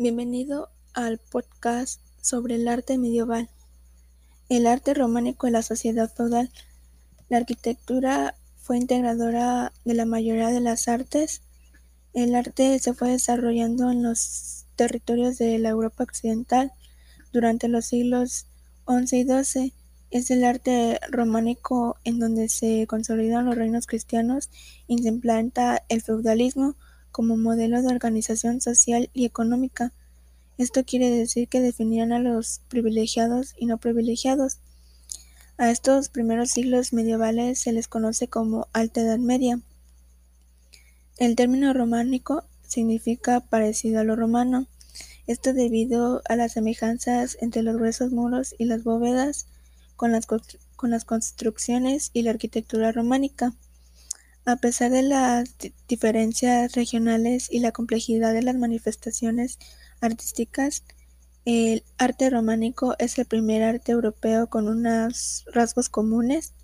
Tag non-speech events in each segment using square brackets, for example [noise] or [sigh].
Bienvenido al podcast sobre el arte medieval. El arte románico en la sociedad feudal. La arquitectura fue integradora de la mayoría de las artes. El arte se fue desarrollando en los territorios de la Europa occidental durante los siglos XI y XII. Es el arte románico en donde se consolidan los reinos cristianos y se implanta el feudalismo como modelo de organización social y económica. Esto quiere decir que definían a los privilegiados y no privilegiados. A estos primeros siglos medievales se les conoce como Alta Edad Media. El término románico significa parecido a lo romano, esto debido a las semejanzas entre los gruesos muros y las bóvedas con las, con las construcciones y la arquitectura románica. A pesar de las diferencias regionales y la complejidad de las manifestaciones artísticas, el arte románico es el primer arte europeo con unos rasgos comunes.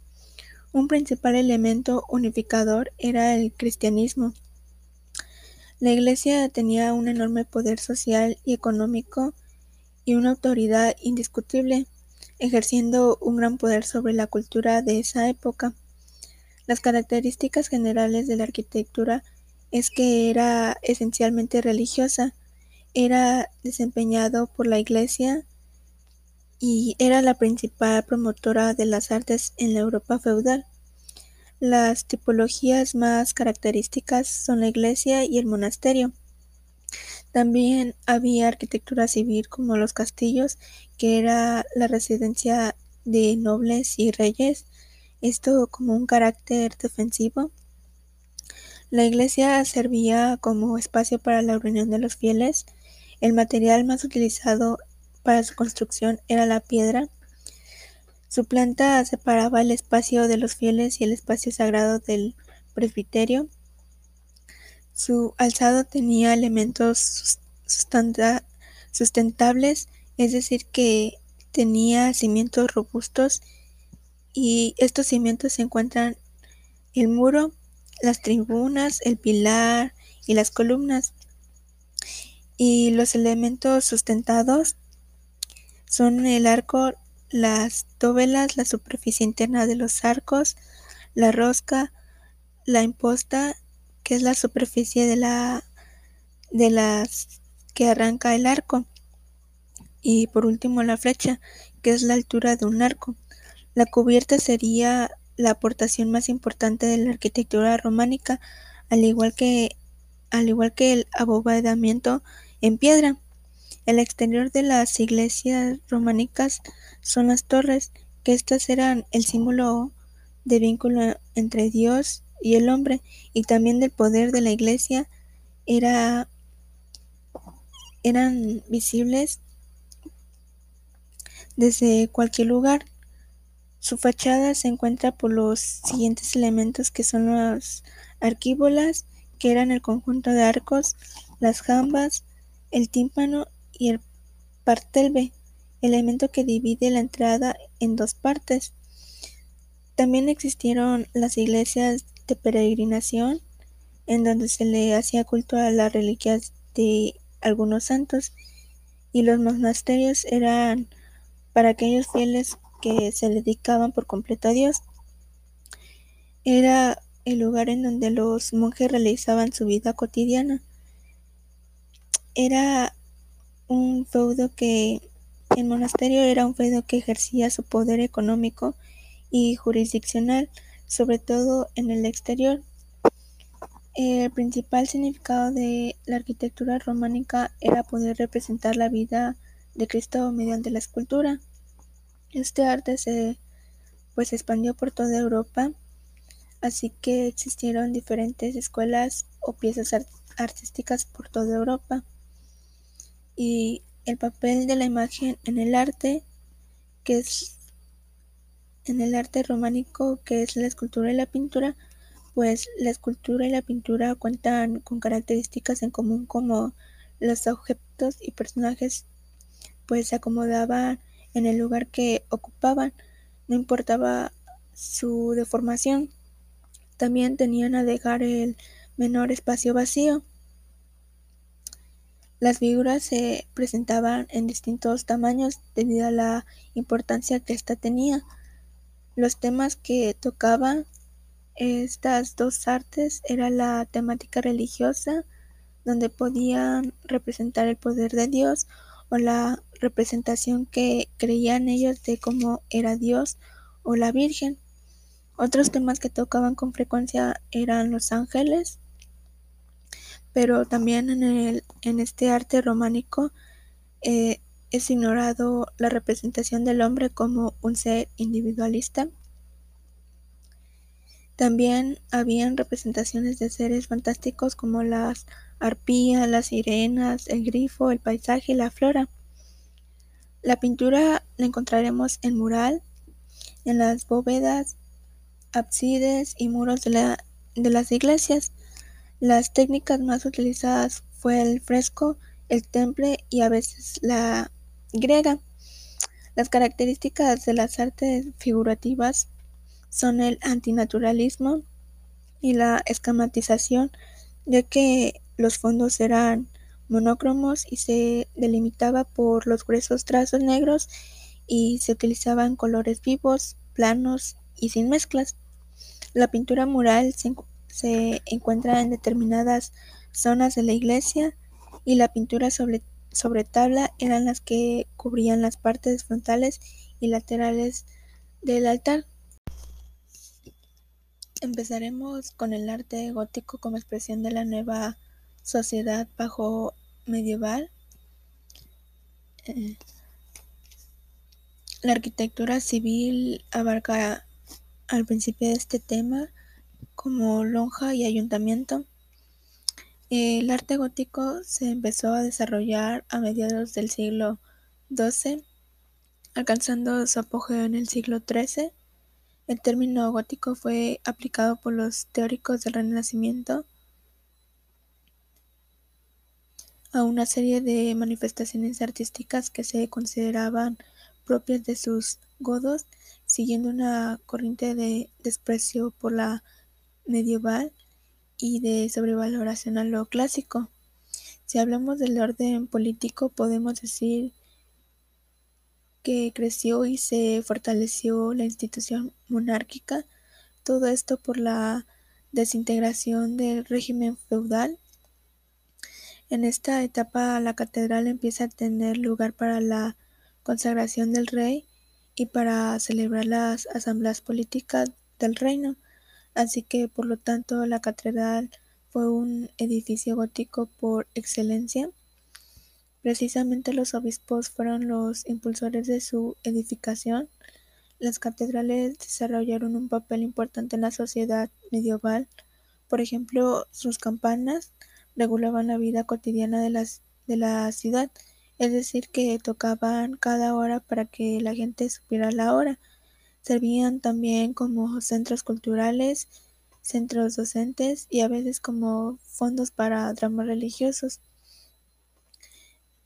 Un principal elemento unificador era el cristianismo. La Iglesia tenía un enorme poder social y económico y una autoridad indiscutible, ejerciendo un gran poder sobre la cultura de esa época. Las características generales de la arquitectura es que era esencialmente religiosa, era desempeñado por la Iglesia y era la principal promotora de las artes en la Europa feudal. Las tipologías más características son la iglesia y el monasterio. También había arquitectura civil como los castillos, que era la residencia de nobles y reyes, esto como un carácter defensivo. La iglesia servía como espacio para la reunión de los fieles. El material más utilizado para su construcción era la piedra. Su planta separaba el espacio de los fieles y el espacio sagrado del presbiterio. Su alzado tenía elementos sustentables, es decir, que tenía cimientos robustos y estos cimientos se encuentran el muro, las tribunas, el pilar y las columnas. Y los elementos sustentados son el arco, las dovelas, la superficie interna de los arcos, la rosca, la imposta, que es la superficie de la de las que arranca el arco. Y por último la flecha, que es la altura de un arco. La cubierta sería la aportación más importante de la arquitectura románica, al igual que, el abovedamiento en piedra. El exterior de las iglesias románicas son las torres, que estas eran el símbolo de vínculo entre Dios y el hombre, y también del poder de la iglesia, era, eran visibles desde cualquier lugar. Su fachada se encuentra por los siguientes elementos que son las arquíbolas, que eran el conjunto de arcos, las jambas, el tímpano y el partelbe, elemento que divide la entrada en dos partes. También existieron las iglesias de peregrinación, en donde se le hacía culto a las reliquias de algunos santos, y los monasterios eran para aquellos fieles que se dedicaban por completo a Dios. Era el lugar en donde los monjes realizaban su vida cotidiana. Era un feudo que el monasterio era un feudo que ejercía su poder económico y jurisdiccional, sobre todo en el exterior. El principal significado de la arquitectura románica era poder representar la vida de Cristo mediante la escultura. Este arte se pues expandió por toda Europa, así que existieron diferentes escuelas o piezas artísticas por toda Europa. Y el papel de la imagen en el arte, que es en el arte románico, que es la escultura y la pintura, pues la escultura y la pintura cuentan con características en común como los objetos y personajes pues se acomodaban en el lugar que ocupaban, no importaba su deformación. También tenían a dejar el menor espacio vacío. Las figuras se presentaban en distintos tamaños debido a la importancia que ésta tenía. Los temas que tocaban estas dos artes era la temática religiosa, donde podían representar el poder de Dios o la representación que creían ellos de cómo era Dios o la Virgen. Otros temas que tocaban con frecuencia eran los ángeles, pero también en, el, en este arte románico eh, es ignorado la representación del hombre como un ser individualista. También habían representaciones de seres fantásticos como las arpías, las sirenas, el grifo, el paisaje y la flora. La pintura la encontraremos en mural, en las bóvedas, ábsides y muros de, la, de las iglesias. Las técnicas más utilizadas fue el fresco, el temple y a veces la griega. Las características de las artes figurativas son el antinaturalismo y la escamatización, ya que los fondos eran monocromos y se delimitaba por los gruesos trazos negros y se utilizaban colores vivos, planos y sin mezclas. La pintura mural se, se encuentra en determinadas zonas de la iglesia y la pintura sobre, sobre tabla eran las que cubrían las partes frontales y laterales del altar. Empezaremos con el arte gótico como expresión de la nueva sociedad bajo medieval. Eh, la arquitectura civil abarca al principio de este tema como lonja y ayuntamiento. El arte gótico se empezó a desarrollar a mediados del siglo XII, alcanzando su apogeo en el siglo XIII. El término gótico fue aplicado por los teóricos del Renacimiento a una serie de manifestaciones artísticas que se consideraban propias de sus godos, siguiendo una corriente de desprecio por la medieval y de sobrevaloración a lo clásico. Si hablamos del orden político, podemos decir que creció y se fortaleció la institución monárquica, todo esto por la desintegración del régimen feudal. En esta etapa la catedral empieza a tener lugar para la consagración del rey y para celebrar las asambleas políticas del reino así que por lo tanto la catedral fue un edificio gótico por excelencia. Precisamente los obispos fueron los impulsores de su edificación. Las catedrales desarrollaron un papel importante en la sociedad medieval. Por ejemplo, sus campanas regulaban la vida cotidiana de, las, de la ciudad, es decir, que tocaban cada hora para que la gente supiera la hora. Servían también como centros culturales, centros docentes y a veces como fondos para dramas religiosos.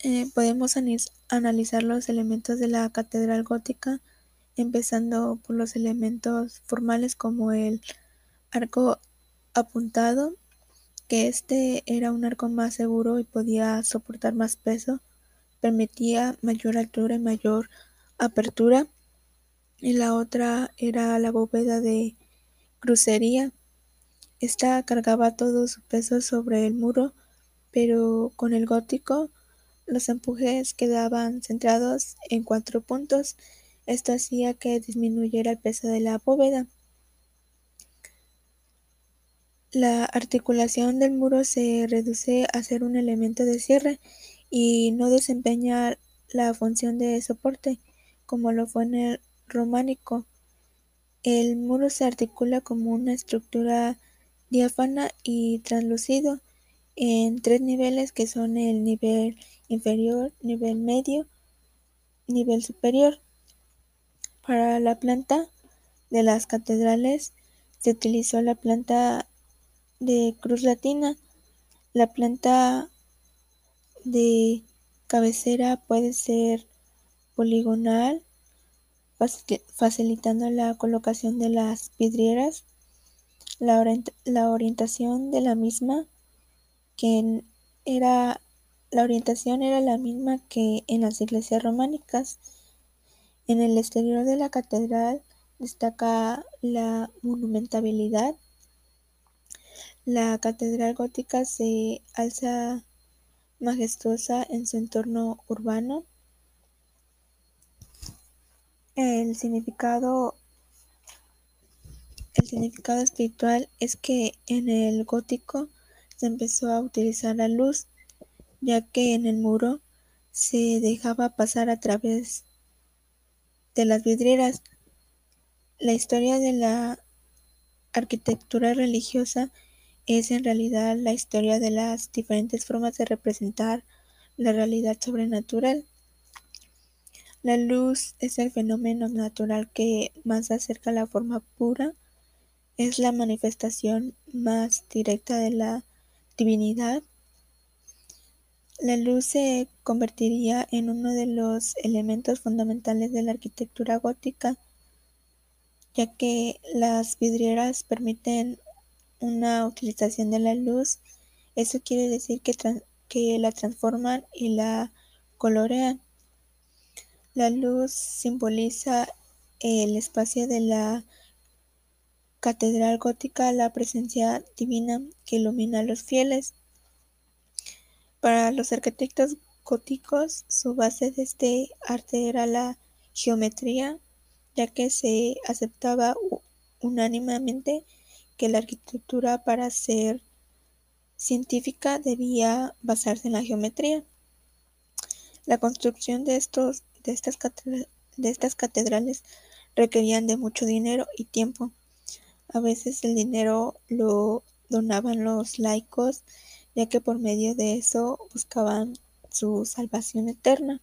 Eh, podemos analizar los elementos de la catedral gótica, empezando por los elementos formales como el arco apuntado, que este era un arco más seguro y podía soportar más peso, permitía mayor altura y mayor apertura y la otra era la bóveda de crucería. Esta cargaba todo su peso sobre el muro, pero con el gótico los empujes quedaban centrados en cuatro puntos. Esto hacía que disminuyera el peso de la bóveda. La articulación del muro se reduce a ser un elemento de cierre y no desempeña la función de soporte, como lo fue en el románico. El muro se articula como una estructura diáfana y translúcido en tres niveles que son el nivel inferior, nivel medio, nivel superior. Para la planta de las catedrales se utilizó la planta de cruz latina. La planta de cabecera puede ser poligonal facilitando la colocación de las vidrieras, la, orientación de la misma, que era La orientación era la misma que en las iglesias románicas. En el exterior de la catedral destaca la monumentalidad. La catedral gótica se alza majestuosa en su entorno urbano. El significado, el significado espiritual es que en el gótico se empezó a utilizar la luz, ya que en el muro se dejaba pasar a través de las vidrieras. La historia de la arquitectura religiosa es en realidad la historia de las diferentes formas de representar la realidad sobrenatural. La luz es el fenómeno natural que más acerca a la forma pura, es la manifestación más directa de la divinidad. La luz se convertiría en uno de los elementos fundamentales de la arquitectura gótica, ya que las vidrieras permiten una utilización de la luz. Eso quiere decir que, la transforman y la colorean. La luz simboliza el espacio de la catedral gótica, la presencia divina que ilumina a los fieles. Para los arquitectos góticos, su base de este arte era la geometría, ya que se aceptaba unánimemente que la arquitectura para ser científica debía basarse en la geometría. La construcción de estos de estas, de estas catedrales requerían de mucho dinero y tiempo. A veces el dinero lo donaban los laicos, ya que por medio de eso buscaban su salvación eterna.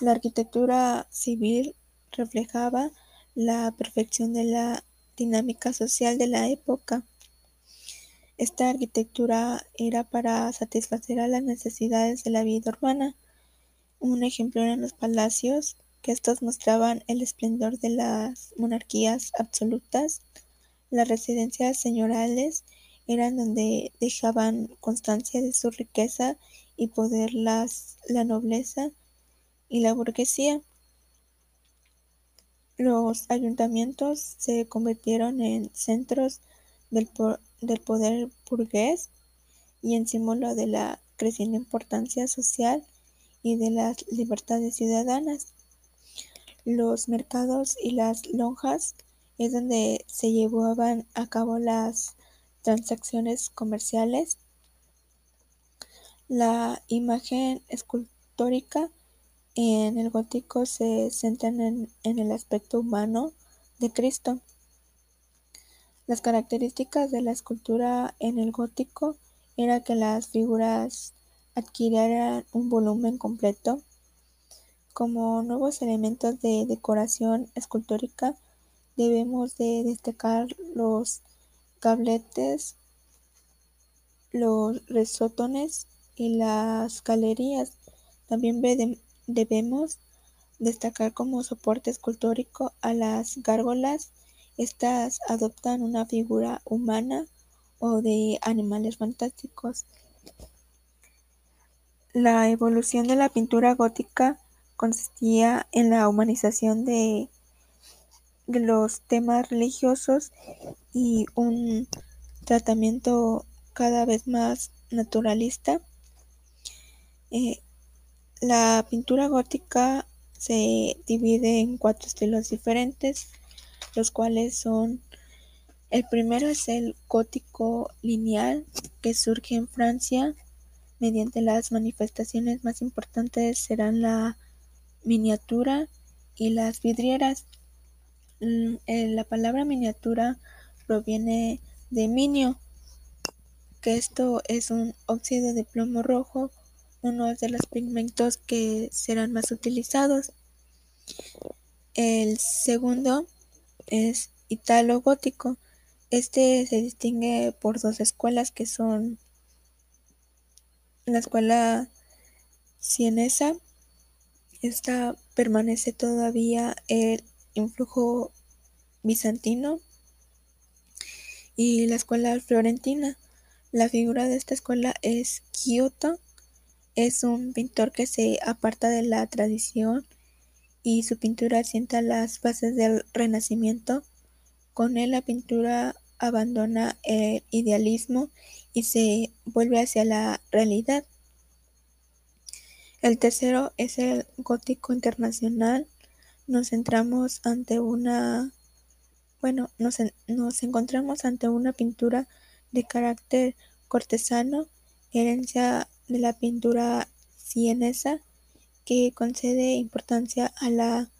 La arquitectura civil reflejaba la perfección de la dinámica social de la época. Esta arquitectura era para satisfacer a las necesidades de la vida urbana un ejemplo eran los palacios, que estos mostraban el esplendor de las monarquías absolutas. Las residencias señoriales eran donde dejaban constancia de su riqueza y poder las, la nobleza y la burguesía. Los ayuntamientos se convirtieron en centros del, poder burgués y en símbolo de la creciente importancia social y de las libertades ciudadanas. Los mercados y las lonjas es donde se llevaban a cabo las transacciones comerciales. La imagen escultórica en el gótico se centra en, el aspecto humano de Cristo. Las características de la escultura en el gótico era que las figuras adquirieran un volumen completo. Como nuevos elementos de decoración escultórica debemos de destacar los gabletes, los resotones y las galerías. También debemos destacar como soporte escultórico a las gárgolas. Estas adoptan una figura humana o de animales fantásticos. La evolución de la pintura gótica consistía en la humanización de los temas religiosos y un tratamiento cada vez más naturalista. Eh, la pintura gótica se divide en cuatro estilos diferentes, los cuales son el primero es el gótico lineal que surge en Francia mediante las manifestaciones más importantes serán la miniatura y las vidrieras. Mm, eh, la palabra miniatura proviene de minio, que esto es un óxido de plomo rojo, uno de los pigmentos que serán más utilizados. El segundo es italo gótico. Este se distingue por dos escuelas que son la escuela sienesa, esta permanece todavía el influjo bizantino y la escuela florentina. La figura de esta escuela es Giotto. Es un pintor que se aparta de la tradición y su pintura sienta las bases del Renacimiento. Con él la pintura abandona el idealismo y se vuelve hacia la realidad. El tercero es el gótico internacional. Nos centramos ante una, bueno, nos, nos encontramos ante una pintura de carácter cortesano, herencia de la pintura sienesa, que concede importancia a la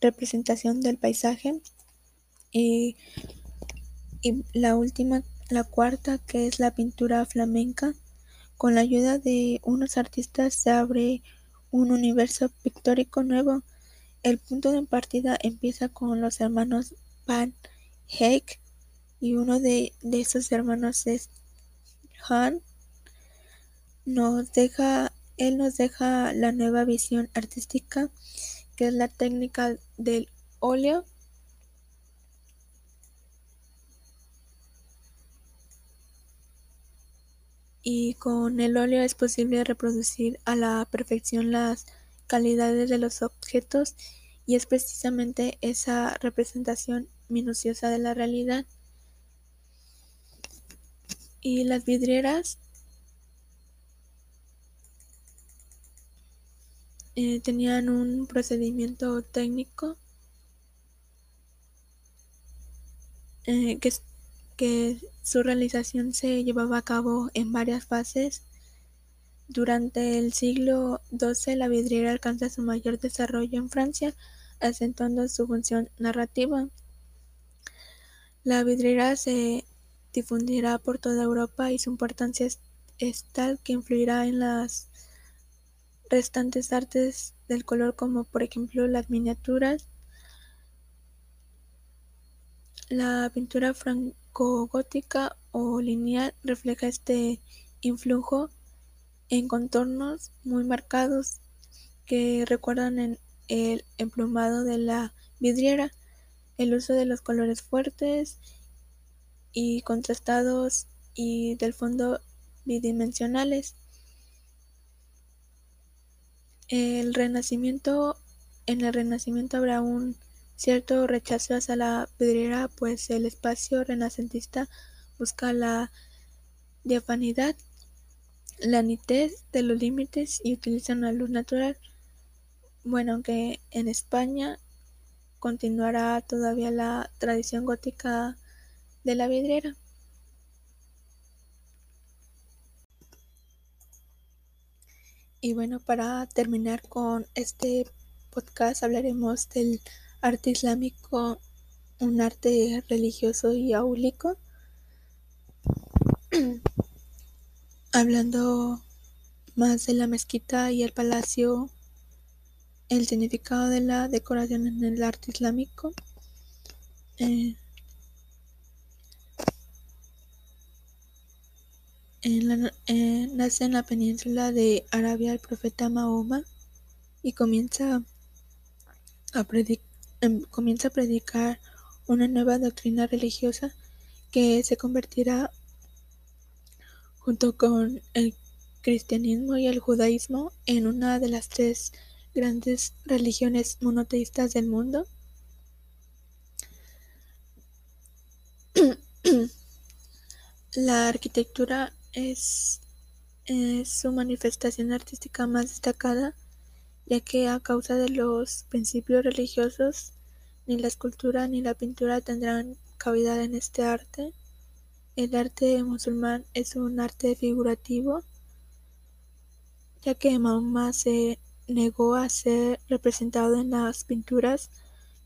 representación del paisaje. Y, y la última, la cuarta, que es la pintura flamenca. Con la ayuda de unos artistas se abre un universo pictórico nuevo. El punto de partida empieza con los hermanos Van Eyck y uno de, de esos hermanos es Han. Nos deja, él nos deja la nueva visión artística que es la técnica del óleo y con el óleo es posible reproducir a la perfección las calidades de los objetos y es precisamente esa representación minuciosa de la realidad. Y las vidrieras eh, tenían un procedimiento técnico eh, que su realización se llevaba a cabo en varias fases. Durante el siglo XII la vidriera alcanza su mayor desarrollo en Francia, acentuando su función narrativa. La vidriera se difundirá por toda Europa y su importancia es, tal que influirá en las restantes artes del color como por ejemplo las miniaturas, la pintura franco-gótica o lineal refleja este influjo en contornos muy marcados que recuerdan el emplumado de la vidriera, el uso de los colores fuertes y contrastados y del fondo bidimensionales. El renacimiento, en el renacimiento habrá un cierto rechazo hacia la vidriera, pues el espacio renacentista busca la diafanidad, la nitidez de los límites y utiliza una luz natural. Bueno, aunque en España continuará todavía la tradición gótica de la vidriera. Y bueno, para terminar con este podcast hablaremos del arte islámico, un arte religioso y áulico. [clears throat] Hablando más de la mezquita y el palacio, el significado de la decoración en el arte islámico. Eh, en la, eh, nace en la península de Arabia el profeta Mahoma y comienza a Em, comienza a predicar una nueva doctrina religiosa que se convertirá junto con el cristianismo y el judaísmo en una de las tres grandes religiones monoteístas del mundo. [clears throat] La arquitectura es, su manifestación artística más destacada ya que a causa de los principios religiosos, ni la escultura ni la pintura tendrán cabida en este arte. El arte musulmán es un arte figurativo, ya que Mahoma se negó a ser representado en las pinturas,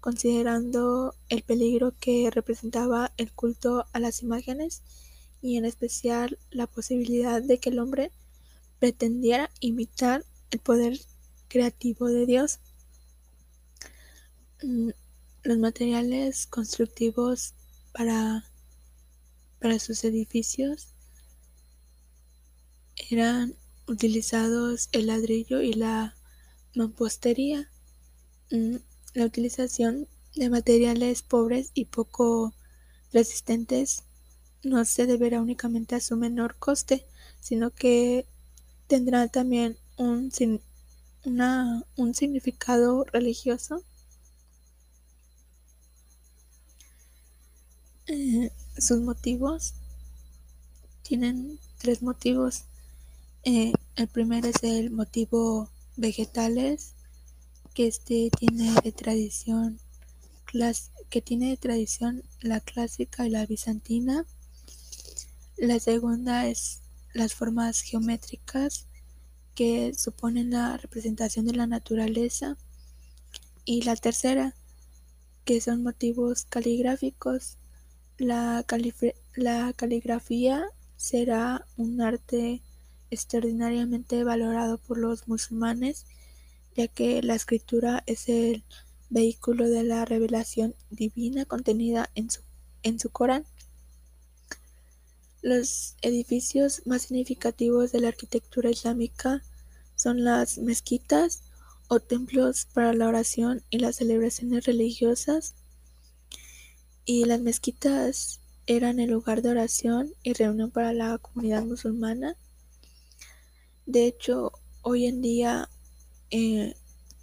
considerando el peligro que representaba el culto a las imágenes y en especial la posibilidad de que el hombre pretendiera imitar el poder creativo de Dios. Mm, los materiales constructivos para, para sus edificios eran utilizados el ladrillo y la mampostería. Mm, la utilización de materiales pobres y poco resistentes no se deberá únicamente a su menor coste, sino que tendrá también un, un significado religioso. Eh, sus motivos tienen tres motivos. Eh, el primero es el motivo vegetales, que este tiene de tradición que tiene de tradición la clásica y la bizantina. La segunda es las formas geométricas que suponen la representación de la naturaleza. Y la tercera, que son motivos caligráficos. La, la caligrafía será un arte extraordinariamente valorado por los musulmanes, ya que la escritura es el vehículo de la revelación divina contenida en su, en su Corán. Los edificios más significativos de la arquitectura islámica son las mezquitas o templos para la oración y las celebraciones religiosas. Y las mezquitas eran el lugar de oración y reunión para la comunidad musulmana. De hecho, hoy en día eh,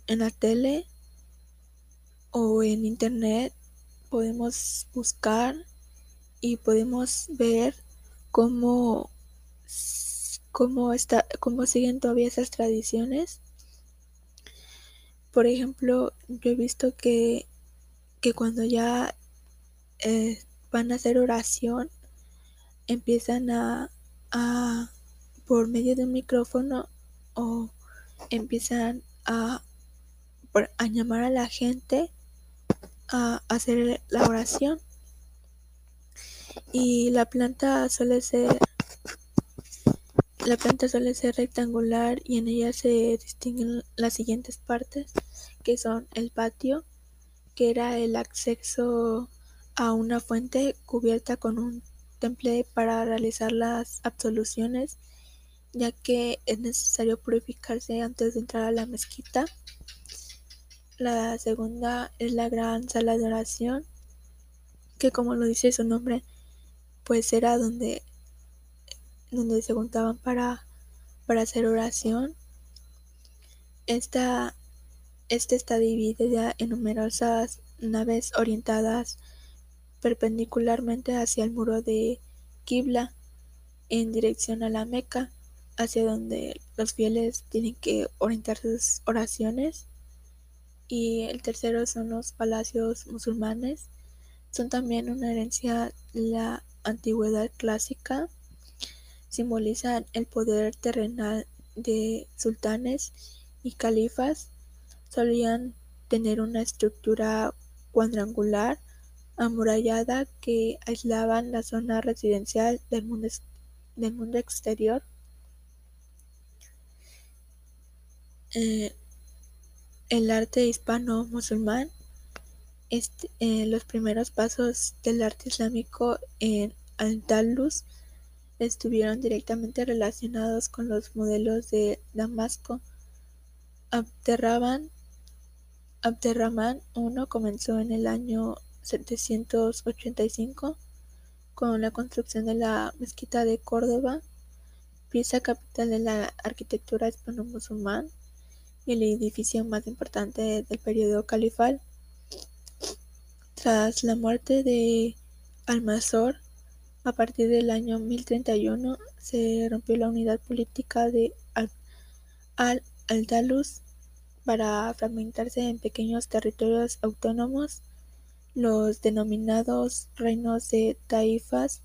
en la tele o en internet podemos buscar y podemos ver cómo, cómo, está, cómo siguen todavía esas tradiciones. Por ejemplo, yo he visto que, que cuando ya eh, van a hacer oración, empiezan a, a, por medio de un micrófono o empiezan a, a llamar a la gente a hacer la oración y la planta suele ser la planta suele ser rectangular y en ella se distinguen las siguientes partes que son el patio que era el acceso a una fuente cubierta con un temple para realizar las absoluciones ya que es necesario purificarse antes de entrar a la mezquita. La segunda es la gran sala de oración que como lo dice su nombre pues era donde, donde se juntaban para, para hacer oración. Esta, este está dividida en numerosas naves orientadas perpendicularmente hacia el muro de Qibla en dirección a la Meca, hacia donde los fieles tienen que orientar sus oraciones. Y el tercero son los palacios musulmanes. Son también una herencia la antigüedad clásica simbolizan el poder terrenal de sultanes y califas. Solían tener una estructura cuadrangular amurallada que aislaban la zona residencial del mundo, del mundo exterior. Eh, el arte hispano-musulmán este, eh, los primeros pasos del arte islámico en Al-Andalus estuvieron directamente relacionados con los modelos de Damasco. Abderrahman, Abderrahman I comenzó en el año 785 con la construcción de la mezquita de Córdoba, pieza capital de la arquitectura hispano-musulmán y el edificio más importante del periodo califal. Tras la muerte de Almanzor, a partir del año 1031 se rompió la unidad política de Al-Andalus para fragmentarse en pequeños territorios autónomos, los denominados reinos de taifas.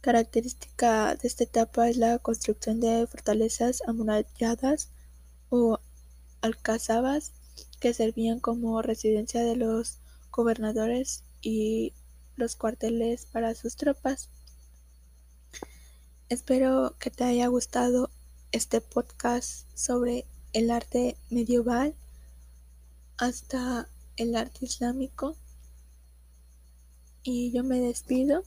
Característica de esta etapa es la construcción de fortalezas amuralladas o alcazabas que servían como residencia de los gobernadores y los cuarteles para sus tropas. Espero que te haya gustado este podcast sobre el arte medieval hasta el arte islámico. Y yo me despido.